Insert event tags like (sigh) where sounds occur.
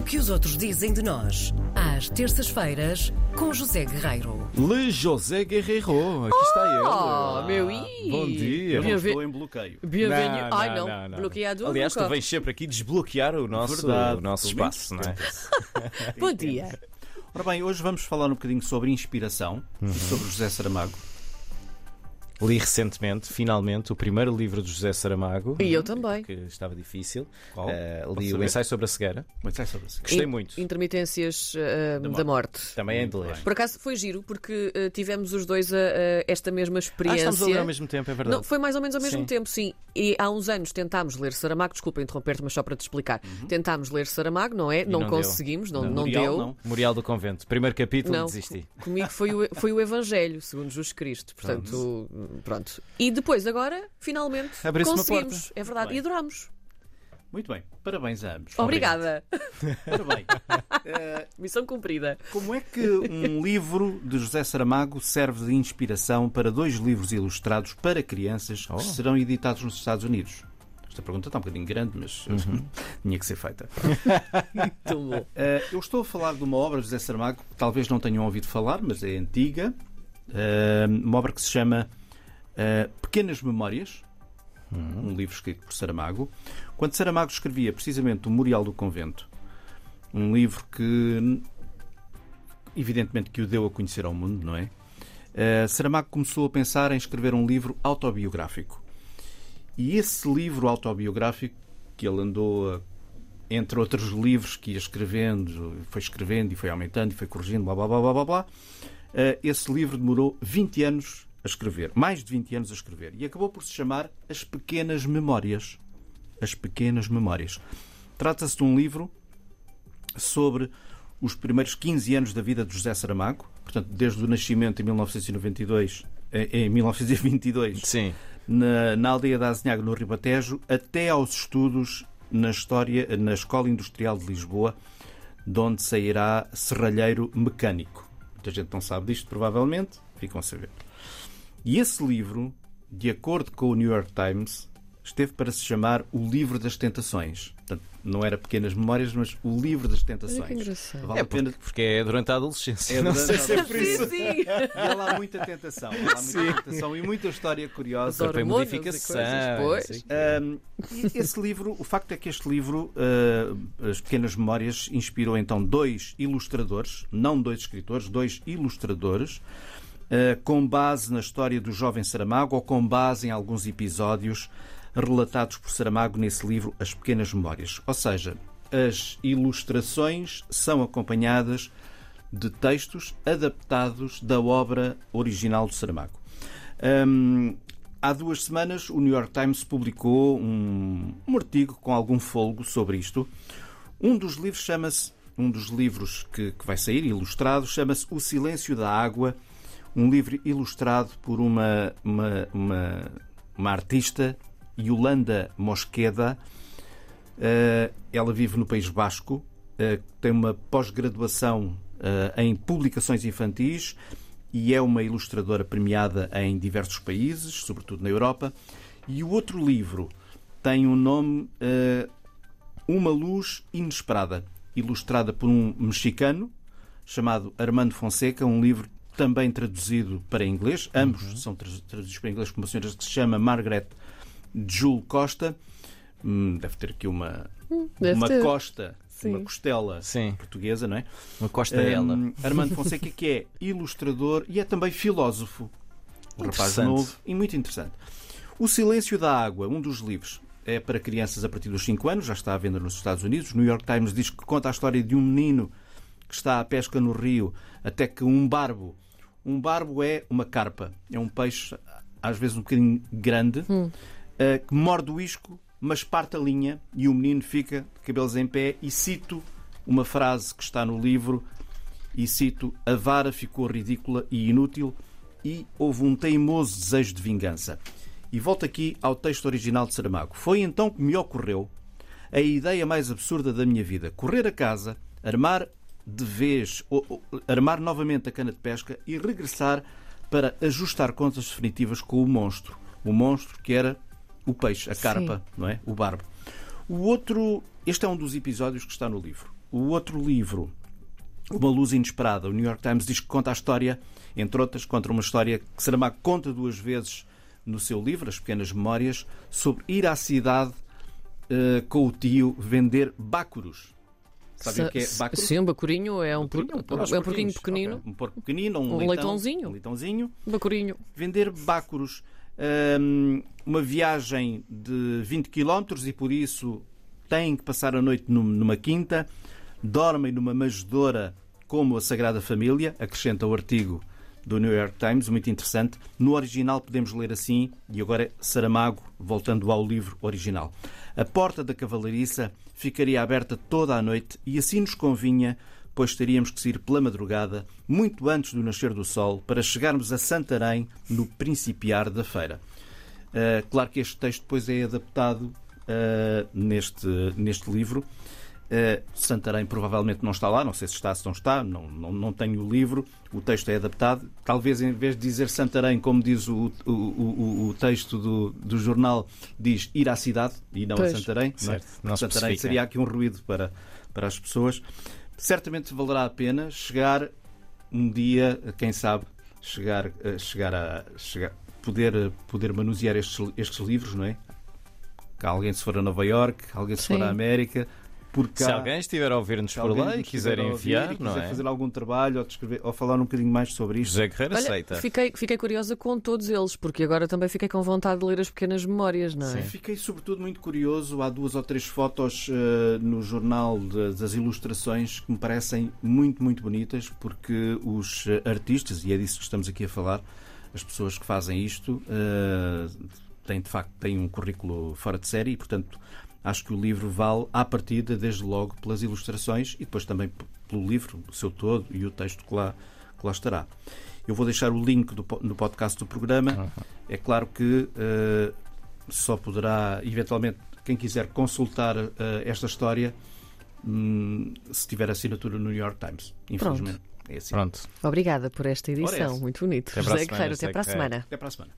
O que os outros dizem de nós, às terças-feiras, com José Guerreiro. Le José Guerreiro, aqui está ele. Oh, meu i. Bom dia. Eu não estou em bloqueio. Não, Ai não, não, não, bloqueado. Aliás, tu nunca. vens sempre aqui desbloquear o nosso, Verdade. o nosso Pelo menos espaço, não é? Bom dia. Ora bem, hoje vamos falar um bocadinho sobre inspiração Uhum. sobre José Saramago. Li recentemente, finalmente, o primeiro livro de José Saramago. E eu também. Que estava difícil. Qual? Posso li o ensaio sobre a cegueira. Mas é sobre isso. Gostei In- muito. Intermitências eh, da, morte. Também é de ler. Por acaso foi giro, porque eh, tivemos os dois a- a esta mesma Ah, experiência. estamos a ler ao mesmo tempo, é verdade. Não, foi mais ou menos ao mesmo Sim. tempo, sim. E há uns anos tentámos ler Saramago, desculpa interromper-te, mas só para te explicar. Tentámos ler Saramago, não é? Não, Uhum. não deu. conseguimos, não, Não, não Memorial, deu. não. Memorial do Convento. Primeiro capítulo, Não, desisti. co- comigo foi o, foi o Evangelho, segundo Jesus Cristo. Portanto, pronto. E depois, agora, finalmente, conseguimos. porta. É verdade. Bem. E adorámos. Muito bem, parabéns a ambos. Obrigada. Ora bem, (laughs) eh, Missão cumprida. como é que um (laughs) livro de José Saramago serve de inspiração para dois livros ilustrados para crianças Oh. que serão editados nos Estados Unidos? Esta pergunta está um bocadinho grande, mas Uhum. (laughs) tinha que ser feita. Muito bom. Eh, eu estou a falar de uma obra de José Saramago que talvez não tenham ouvido falar, mas é antiga. Eh, uma obra que se chama eh, Pequenas Memórias, um livro escrito por Saramago. Quando Saramago escrevia precisamente o Memorial do Convento, um livro que evidentemente que o deu a conhecer ao mundo, não é? Eh, Saramago começou a pensar em escrever um livro autobiográfico. E esse livro autobiográfico que ele andou a entre outros livros que ia escrevendo, foi escrevendo e foi aumentando e foi corrigindo, blá blá blá blá blá, blá eh, esse livro demorou 20 anos a escrever, mais de 20 anos a escrever, e acabou por se chamar As Pequenas Memórias. As Pequenas Memórias. Trata-se de um livro sobre os primeiros 15 anos da vida de José Saramago, portanto, desde o nascimento em 1992, eh, em 1922, Sim. na, na aldeia da Azinhaga, no Ribatejo, até aos estudos na história na Escola Industrial de Lisboa, de onde sairá serralheiro mecânico. Muita gente não sabe disto, provavelmente, ficam a saber. E esse livro, de acordo com o New York Times, esteve para se chamar O Livro das Tentações. Portanto, não era Pequenas Memórias, mas O Livro das Tentações. Engraçado. Vale É a pena. porque, porque é durante a adolescência. É não sei a se é por isso. Sim, sim. E há lá muita tentação. Há muita tentação e muita história curiosa. As Foi modificação. coisas. Um, e esse livro, o facto é que este livro, uh, As Pequenas Memórias, inspirou então dois ilustradores, não dois escritores, dois ilustradores, com base na história do jovem Saramago ou com base em alguns episódios relatados por Saramago nesse livro, As Pequenas Memórias. Ou seja, as ilustrações são acompanhadas de textos adaptados da obra original de Saramago. Hum, há duas semanas, o New York Times publicou um, um artigo com algum folgo sobre isto. Um dos livros chama-se, um dos livros que, que vai sair, ilustrado, chama-se O Silêncio da Água, um livro ilustrado por uma, uma, uma, uma artista, Yolanda Mosqueda. Eh, ela vive no País Basco, eh, tem uma pós-graduação eh, em publicações infantis e é uma ilustradora premiada em diversos países, sobretudo na Europa. E o outro livro tem o nome eh, Uma Luz Inesperada, ilustrada por um mexicano chamado Armando Fonseca, um livro também traduzido para inglês. Ambos são tra- traduzidos para inglês por uma senhora que se chama Margaret Jule Costa. Hum, deve ter aqui uma, deve uma ter. costa, Sim. uma costela Sim. portuguesa, não é? Uma costa ela. Hum, Armando Fonseca, que é ilustrador e é também filósofo. Um rapaz novo e muito interessante. O Silêncio da Água, um dos livros, é para crianças a partir dos 5 anos, já está à venda nos Estados Unidos. O New York Times diz que conta a história de um menino que está à pesca no rio até que um barbo. Um barbo é uma carpa, é um peixe, às vezes um bocadinho grande, eh, que morde o isco, mas parte a linha e o menino fica de cabelos em pé. E cito uma frase que está no livro e cito: A vara ficou ridícula e inútil e houve um teimoso desejo de vingança. E volto aqui ao texto original de Saramago. Foi então que me ocorreu a ideia mais absurda da minha vida: correr a casa, armar de vez, ou, ou, armar novamente a cana de pesca e regressar para ajustar contas definitivas com o monstro. O monstro que era o peixe, a carpa, não é? O barbo. O outro este é um dos episódios que está no livro. O outro livro, Uma Luz Inesperada, o New York Times diz que conta a história, entre outras, conta uma história que Saramago conta duas vezes no seu livro, As Pequenas Memórias, sobre ir à cidade uh, com o tio vender bácuros. Sabe o que é bácuros? Sim, um bacurinho é um, por... é um porquinho pequenino. Okay. Um porco pequenino, um, um leitão, leitãozinho. Um leitãozinho. Bacurinho. Vender bácuros. Um, uma viagem de 20 km e por isso têm que passar a noite numa quinta, dormem numa manjedoura como a Sagrada Família, acrescenta o artigo do New York Times, muito interessante. No original podemos ler assim, e agora Saramago, voltando ao livro original. A porta da cavalariça ficaria aberta toda a noite e assim nos convinha, pois teríamos que sair pela madrugada, muito antes do nascer do sol, para chegarmos a Santarém no principiar da feira. Uh, claro que este texto depois é adaptado uh, neste, neste livro. Uh, Santarém provavelmente não está lá, não sei se está, se não está, não, não, não tenho o livro, o texto é adaptado. Talvez em vez de dizer Santarém, como diz o, o, o, o texto do, do jornal, diz ir à cidade e não pois. a Santarém. Certo, não é? Santarém seria aqui um ruído para, para as pessoas. Certamente valerá a pena chegar um dia, quem sabe, chegar, chegar a chegar, poder, poder manusear estes, estes livros, não é? Alguém se for a Nova York, alguém se Sim. for à América, por cá. Se alguém estiver a ouvir-nos por lá e quiser enviar, não quiser é? fazer algum trabalho ou, descrever, ou falar um bocadinho mais sobre isto. José Guerreiro Olha, aceita. Fiquei, fiquei curiosa com todos eles, porque agora também fiquei com vontade de ler as pequenas memórias, não é? Sim. Fiquei sobretudo muito curioso. Há duas ou três fotos uh, no jornal de, das ilustrações que me parecem muito, muito bonitas, porque os artistas, e é disso que estamos aqui a falar, as pessoas que fazem isto uh, têm de facto têm um currículo fora de série e, portanto, acho que o livro vale à partida, desde logo, pelas ilustrações e depois também pelo livro, o seu todo e o texto que lá, que lá estará. Eu vou deixar o link do, no podcast do programa. Uhum. É claro que uh, só poderá, eventualmente, quem quiser consultar uh, esta história, um, se tiver assinatura no New York Times, infelizmente. Pronto. É assim. Pronto. Obrigada por esta edição. Muito bonito. José Guerreiro, até para a semana. Até para a semana.